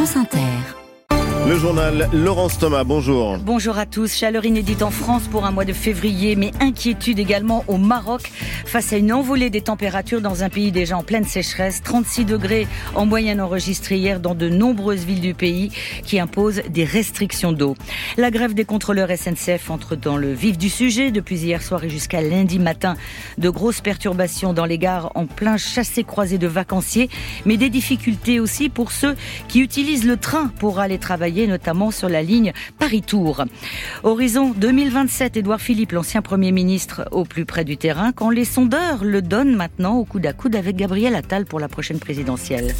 France Inter. Le journal Laurence Thomas, bonjour. Bonjour à tous. Chaleur inédite en France pour un mois de février, mais inquiétude également au Maroc face à une envolée des températures dans un pays déjà en pleine sécheresse. 36 degrés en moyenne enregistrés hier dans de nombreuses villes du pays qui imposent des restrictions d'eau. La grève des contrôleurs SNCF entre dans le vif du sujet depuis hier soir et jusqu'à lundi matin. De grosses perturbations dans les gares en plein chassé-croisé de vacanciers, mais des difficultés aussi pour ceux qui utilisent le train pour aller travailler notamment sur la ligne Paris-Tours. Horizon 2027, Édouard Philippe, l'ancien Premier ministre, au plus près du terrain, quand les sondeurs le donnent maintenant au coude à coude avec Gabriel Attal pour la prochaine présidentielle.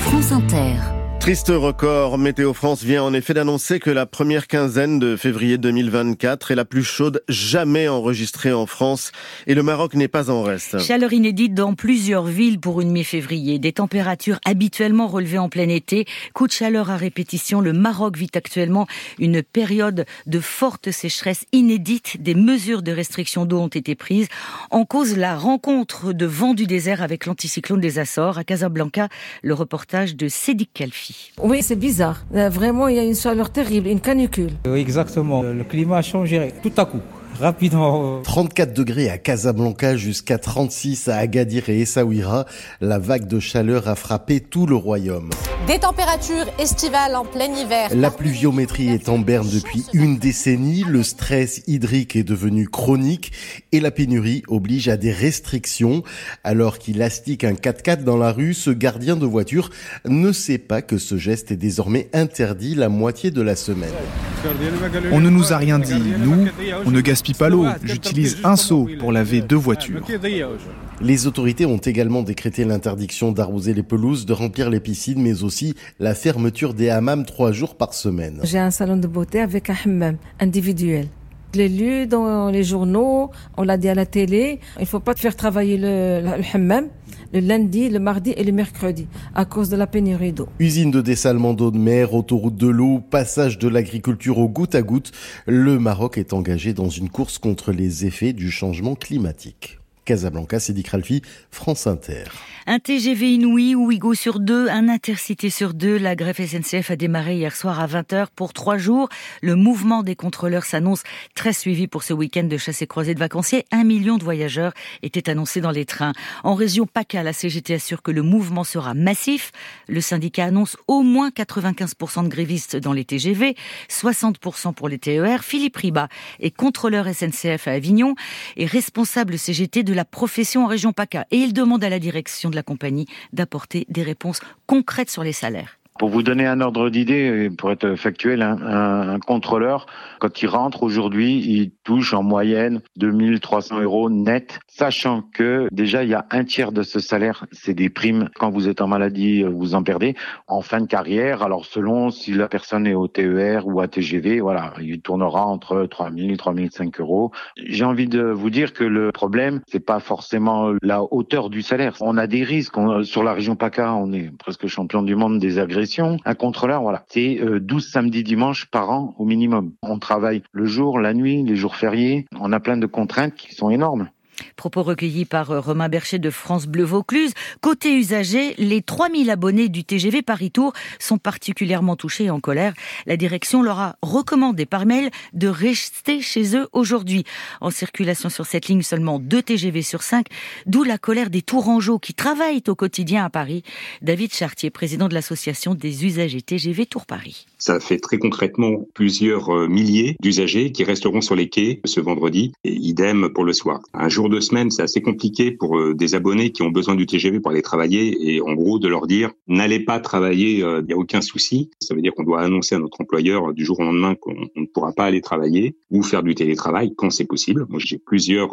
France Inter. Triste record, Météo France vient en effet d'annoncer que la première quinzaine de février 2024 est la plus chaude jamais enregistrée en France et le Maroc n'est pas en reste. Chaleur inédite dans plusieurs villes pour une mi-février. Des températures habituellement relevées en plein été. Coup de chaleur à répétition. Le Maroc vit actuellement une période de forte sécheresse inédite. Des mesures de restriction d'eau ont été prises. En cause, la rencontre de vent du désert avec l'anticyclone des Açores. À Casablanca, le reportage de Sédic Kalfi. Oui, c'est bizarre. Euh, vraiment, il y a une chaleur terrible, une canicule. Oui, exactement. Le climat a changé tout à coup rapidement. 34 degrés à Casablanca jusqu'à 36 à Agadir et Essaouira. La vague de chaleur a frappé tout le royaume. Des températures estivales en plein hiver. La pluviométrie est en berne depuis une décennie. Le stress hydrique est devenu chronique et la pénurie oblige à des restrictions. Alors qu'il astique un 4x4 dans la rue, ce gardien de voiture ne sait pas que ce geste est désormais interdit la moitié de la semaine. On ne nous a rien dit. Nous, on ne gaspille pas l'eau. J'utilise un seau pour laver deux voitures. Les autorités ont également décrété l'interdiction d'arroser les pelouses, de remplir les piscines, mais aussi la fermeture des hammams trois jours par semaine. J'ai un salon de beauté avec un hammam individuel. Je l'ai lu dans les journaux, on l'a dit à la télé. Il ne faut pas faire travailler le, le hammam le lundi, le mardi et le mercredi à cause de la pénurie d'eau. Usine de dessalement d'eau de mer, autoroute de l'eau, passage de l'agriculture au goutte à goutte, le Maroc est engagé dans une course contre les effets du changement climatique. Casablanca, Cédric Ralfi, France Inter. Un TGV inouï, Ouigo sur deux, un intercité sur deux. La grève SNCF a démarré hier soir à 20h pour trois jours. Le mouvement des contrôleurs s'annonce très suivi pour ce week-end de chasse et croisée de vacanciers. Un million de voyageurs étaient annoncés dans les trains. En région PACA, la CGT assure que le mouvement sera massif. Le syndicat annonce au moins 95% de grévistes dans les TGV, 60% pour les TER. Philippe Riba est contrôleur SNCF à Avignon et responsable CGT de la profession en région PACA. Et il demande à la direction la compagnie d'apporter des réponses concrètes sur les salaires. Pour vous donner un ordre d'idée, pour être factuel, un, un, contrôleur, quand il rentre aujourd'hui, il touche en moyenne 2300 euros net, sachant que déjà il y a un tiers de ce salaire, c'est des primes. Quand vous êtes en maladie, vous en perdez. En fin de carrière, alors selon si la personne est au TER ou à TGV, voilà, il tournera entre 3000 et 3005 euros. J'ai envie de vous dire que le problème, c'est pas forcément la hauteur du salaire. On a des risques. sur la région PACA, on est presque champion du monde des agressions un contrôleur, voilà, c'est 12 euh, samedis dimanches par an au minimum. On travaille le jour, la nuit, les jours fériés. On a plein de contraintes qui sont énormes. Propos recueillis par euh, Romain Bercher de France Bleu Vaucluse. Côté usager, les 3000 abonnés du TGV Paris-Tour sont particulièrement touchés et en colère. La direction leur a recommandé par mail de rester chez eux aujourd'hui. En circulation sur cette ligne, seulement 2 TGV sur 5, d'où la colère des Tourangeaux qui travaillent au quotidien à Paris. David Chartier, président de l'association des usagers TGV Tour Paris. Ça fait très concrètement plusieurs euh, milliers d'usagers qui resteront sur les quais ce vendredi et idem pour le soir. Un jour de semaine, c'est assez compliqué pour euh, des abonnés qui ont besoin du TGV pour aller travailler et en gros de leur dire n'allez pas travailler, il euh, n'y a aucun souci. Ça veut dire qu'on doit annoncer à notre employeur du jour au lendemain qu'on ne pourra pas aller travailler ou faire du télétravail quand c'est possible. Moi, j'ai plusieurs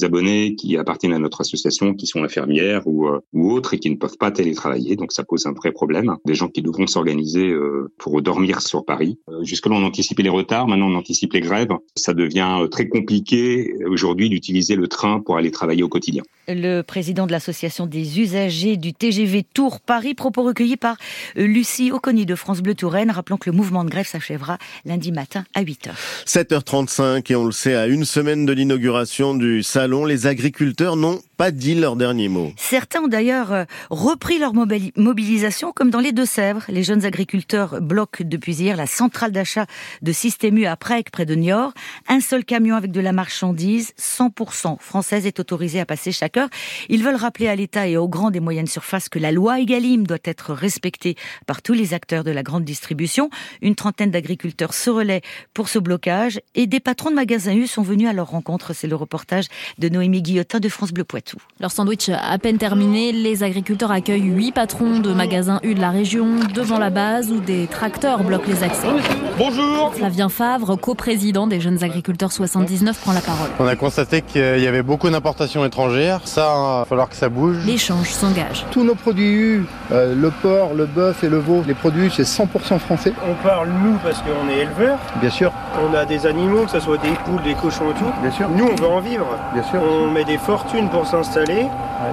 abonnés qui appartiennent à notre association, qui sont infirmières ou, ou autres et qui ne peuvent pas télétravailler, donc ça pose un vrai problème. Des gens qui devront s'organiser pour dormir sur Paris. Jusque-là, on anticipait les retards, maintenant on anticipe les grèves. Ça devient très compliqué aujourd'hui d'utiliser le train pour aller travailler au quotidien. Le président de l'association des usagers du TGV Tours Paris, propos recueillis par euh, Lucie Oconi de France Bleu Touraine. Rappelons que le mouvement de grève s'achèvera lundi matin à 8h. 7h35 et on le sait, à une semaine de l'inauguration du salon, les agriculteurs n'ont pas dit leur dernier mot. Certains ont d'ailleurs euh, repris leur mobilisation comme dans les Deux-Sèvres. Les jeunes agriculteurs bloquent depuis hier la centrale d'achat de Système U à Prague, près de Niort. Un seul camion avec de la marchandise, 100% française, est autorisé à passer chaque heure. Ils veulent rappeler à l'État et aux grandes et moyennes surfaces que la loi Egalim doit être respectée par tous les acteurs de la grande distribution. Une trentaine d'agriculteurs se relaient pour ce blocage et des patrons de magasins U sont venus à leur rencontre. C'est le reportage de Noémie Guillotin de France Bleu Poitou. Leur sandwich à peine terminé, les agriculteurs accueillent huit patrons de magasins U de la région devant la base où des tracteurs bloquent les accès. Bonjour Flavien Favre, coprésident des jeunes agriculteurs 79, prend la parole. On a constaté qu'il y avait beaucoup d'importations étrangères. Ça, il va falloir que ça bouge. L'échange s'engage. Tous nos produits U, euh, le porc, le bœuf et le veau, les produits c'est 100% français. On parle nous parce qu'on est éleveurs. Bien sûr. On a des animaux, que ce soit des poules, des cochons et tout. Bien sûr. Nous, on veut en vivre. Bien sûr. On met des fortunes pour s'installer.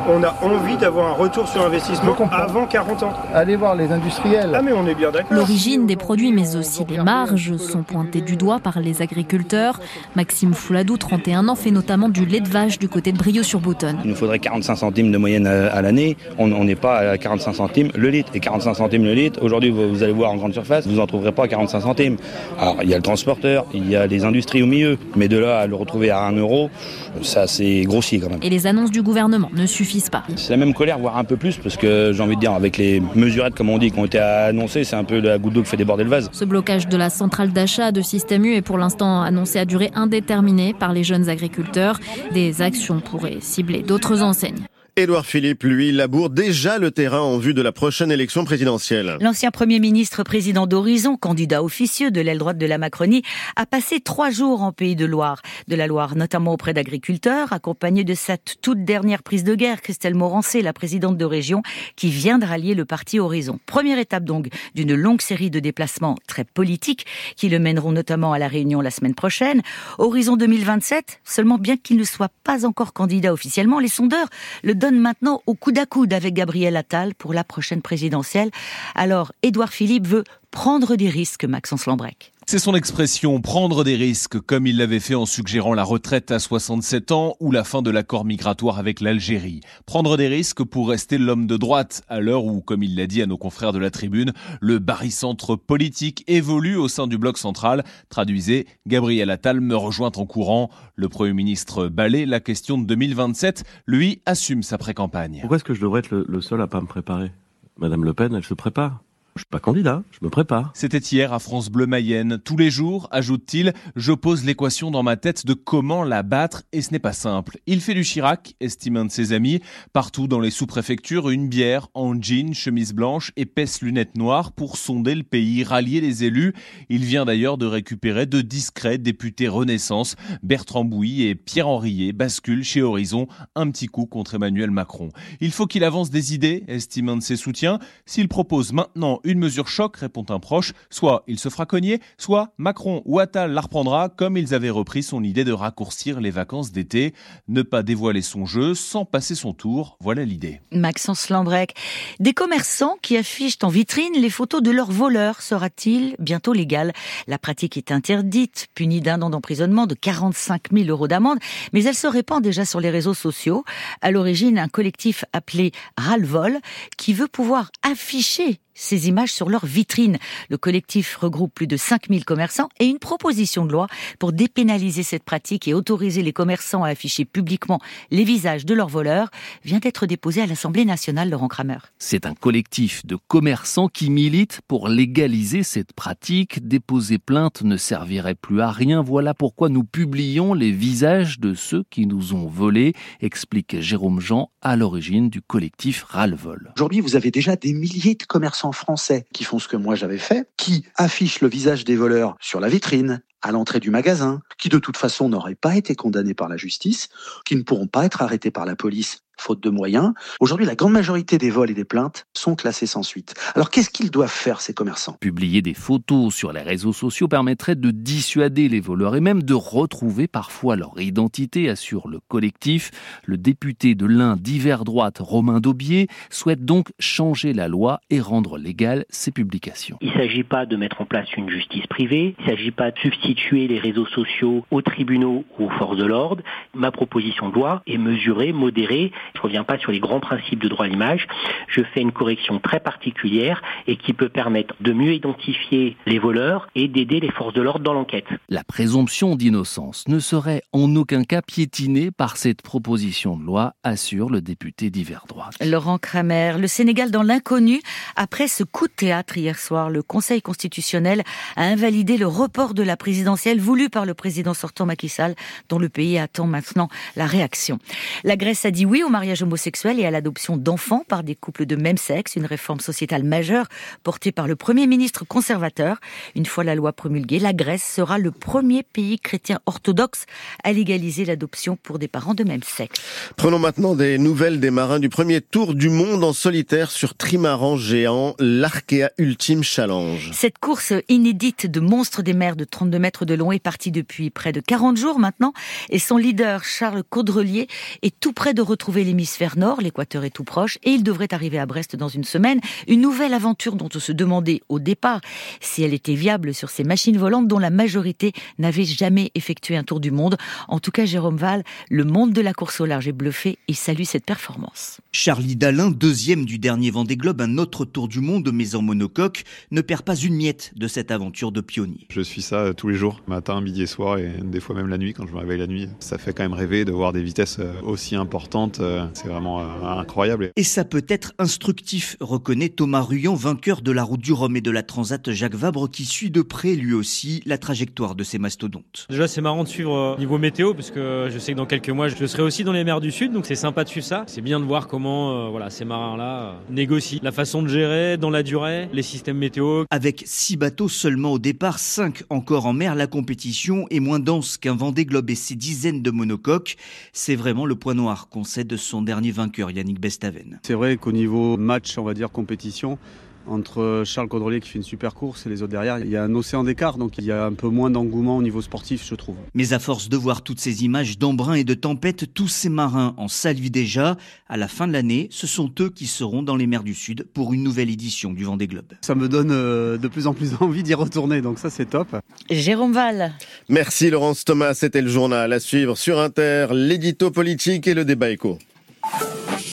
On a envie d'avoir un retour sur investissement avant 40 ans. Allez voir les industriels. Ah mais on est bien d'accord. L'origine des produits mais aussi les marges sont pointées du doigt par les agriculteurs. Maxime Fouladou, 31 ans, fait notamment du lait de vache du côté de Brieux-sur-Boutonne. Il nous faudrait 45 centimes de moyenne à, l'année. On n'est pas à 45 centimes le litre. Et 45 centimes le litre, aujourd'hui vous allez voir en grande surface, vous n'en trouverez pas à 45 centimes. Alors il y a le transporteur, il y a les industries au milieu. Mais de là à le retrouver à 1 euro, ça c'est grossier quand même. Et les annonces du gouvernement ne suffisent pas. C'est la même colère, voire un peu plus, parce que j'ai envie de dire, avec les mesurettes, comme on dit, qui ont été annoncées, c'est un peu la goutte d'eau qui fait déborder le vase. Ce blocage de la centrale d'achat de Système U est pour l'instant annoncé à durée indéterminée par les jeunes agriculteurs. Des actions pourraient cibler d'autres enseignes. Édouard Philippe, lui, laboure déjà le terrain en vue de la prochaine élection présidentielle. L'ancien Premier ministre président d'Horizon, candidat officieux de l'aile droite de la Macronie, a passé trois jours en Pays de Loire, de la Loire, notamment auprès d'agriculteurs, accompagné de cette toute dernière prise de guerre, Christelle Morancé, la présidente de région, qui vient de rallier le parti Horizon. Première étape donc d'une longue série de déplacements très politiques qui le mèneront notamment à la Réunion la semaine prochaine. Horizon 2027, seulement bien qu'il ne soit pas encore candidat officiellement, les sondeurs le donne maintenant au coude à coude avec Gabriel Attal pour la prochaine présidentielle. Alors, Édouard Philippe veut prendre des risques, Maxence Lambrec. C'est son expression, prendre des risques, comme il l'avait fait en suggérant la retraite à 67 ans ou la fin de l'accord migratoire avec l'Algérie. Prendre des risques pour rester l'homme de droite, à l'heure où, comme il l'a dit à nos confrères de la tribune, le barycentre politique évolue au sein du bloc central. Traduisez, Gabriel Attal me rejoint en courant. Le Premier ministre balaye la question de 2027. Lui assume sa pré-campagne. Pourquoi est-ce que je devrais être le, le seul à pas me préparer? Madame Le Pen, elle se prépare. Je suis pas candidat, je me prépare. C'était hier à France Bleu Mayenne. Tous les jours, ajoute-t-il, je pose l'équation dans ma tête de comment la battre et ce n'est pas simple. Il fait du Chirac, estime un de ses amis. Partout dans les sous-préfectures, une bière en jean, chemise blanche, épaisse lunettes noires pour sonder le pays, rallier les élus. Il vient d'ailleurs de récupérer de discrets députés Renaissance. Bertrand Bouilly et Pierre Henriet basculent chez Horizon un petit coup contre Emmanuel Macron. Il faut qu'il avance des idées, estime un de ses soutiens. S'il propose maintenant une mesure choc, répond un proche. Soit il se fera cogner, soit Macron ou Attal la reprendra, comme ils avaient repris son idée de raccourcir les vacances d'été. Ne pas dévoiler son jeu sans passer son tour, voilà l'idée. Maxence Lambrec. Des commerçants qui affichent en vitrine les photos de leurs voleurs sera-t-il bientôt légal? La pratique est interdite, punie d'un an d'emprisonnement, de 45 000 euros d'amende, mais elle se répand déjà sur les réseaux sociaux. À l'origine, un collectif appelé Ralvol qui veut pouvoir afficher ces images sur leur vitrine. Le collectif regroupe plus de 5000 commerçants et une proposition de loi pour dépénaliser cette pratique et autoriser les commerçants à afficher publiquement les visages de leurs voleurs vient d'être déposée à l'Assemblée nationale, Laurent Kramer. C'est un collectif de commerçants qui milite pour légaliser cette pratique. Déposer plainte ne servirait plus à rien. Voilà pourquoi nous publions les visages de ceux qui nous ont volés, explique Jérôme Jean à l'origine du collectif Ralvol. Aujourd'hui, vous avez déjà des milliers de commerçants français qui font ce que moi j'avais fait, qui affichent le visage des voleurs sur la vitrine, à l'entrée du magasin, qui de toute façon n'auraient pas été condamnés par la justice, qui ne pourront pas être arrêtés par la police faute de moyens. Aujourd'hui, la grande majorité des vols et des plaintes sont classés sans suite. Alors qu'est-ce qu'ils doivent faire, ces commerçants? Publier des photos sur les réseaux sociaux permettrait de dissuader les voleurs et même de retrouver parfois leur identité, assure le collectif. Le député de l'Ain d'hiver droite, Romain Daubier, souhaite donc changer la loi et rendre légales ces publications. Il ne s'agit pas de mettre en place une justice privée, il ne s'agit pas de substituer les réseaux sociaux aux tribunaux ou aux forces de l'ordre. Ma proposition de loi est mesurée, modérée. Je ne reviens pas sur les grands principes de droit à l'image. Je fais une correction très particulière et qui peut permettre de mieux identifier les voleurs et d'aider les forces de l'ordre dans l'enquête. La présomption d'innocence ne serait en aucun cas piétinée par cette proposition de loi, assure le député d'hiver droite. Laurent Kramer, le Sénégal dans l'inconnu. Après ce coup de théâtre hier soir, le Conseil constitutionnel a invalidé le report de la présidentielle voulu par le président sortant Macky Sall, dont le pays attend maintenant la réaction. La Grèce a dit oui au mariage homosexuel et à l'adoption d'enfants par des couples de même sexe, une réforme sociétale majeure portée par le Premier ministre conservateur. Une fois la loi promulguée, la Grèce sera le premier pays chrétien orthodoxe à légaliser l'adoption pour des parents de même sexe. Prenons maintenant des nouvelles des marins du premier tour du monde en solitaire sur trimaran géant, l'Arkea Ultime Challenge. Cette course inédite de monstres des mers de 32 mètres de long est partie depuis près de 40 jours maintenant et son leader Charles Caudrelier est tout près de retrouver l'hémisphère nord, l'équateur est tout proche et il devrait arriver à Brest dans une semaine. Une nouvelle aventure dont on se demandait au départ si elle était viable sur ces machines volantes dont la majorité n'avait jamais effectué un tour du monde. En tout cas, Jérôme Val, le monde de la course au large est bluffé et salue cette performance. Charlie Dalin, deuxième du dernier Vendée Globe, un autre tour du monde mais en monocoque, ne perd pas une miette de cette aventure de pionnier. Je suis ça euh, tous les jours, matin, midi et soir et des fois même la nuit quand je me réveille la nuit. Ça fait quand même rêver de voir des vitesses euh, aussi importantes. Euh, c'est vraiment incroyable. Et ça peut être instructif, reconnaît Thomas Ruyant, vainqueur de la route du Rhum et de la Transat Jacques Vabre, qui suit de près lui aussi la trajectoire de ces mastodontes. Déjà, c'est marrant de suivre niveau météo parce que je sais que dans quelques mois, je serai aussi dans les mers du Sud, donc c'est sympa de suivre ça. C'est bien de voir comment voilà, ces marins-là négocient la façon de gérer dans la durée les systèmes météo. Avec six bateaux seulement au départ, cinq encore en mer, la compétition est moins dense qu'un Vendée Globe et ses dizaines de monocoques. C'est vraiment le point noir concède son dernier vainqueur, Yannick Bestaven. C'est vrai qu'au niveau match, on va dire compétition, entre Charles Caudrelier qui fait une super course et les autres derrière, il y a un océan d'écart, donc il y a un peu moins d'engouement au niveau sportif, je trouve. Mais à force de voir toutes ces images d'embrun et de tempête, tous ces marins en saluent déjà. À la fin de l'année, ce sont eux qui seront dans les mers du Sud pour une nouvelle édition du Vendée Globe. Ça me donne euh, de plus en plus envie d'y retourner, donc ça c'est top. Jérôme Val. Merci Laurence Thomas, c'était le journal à suivre sur Inter, l'édito politique et le débat éco. Bye.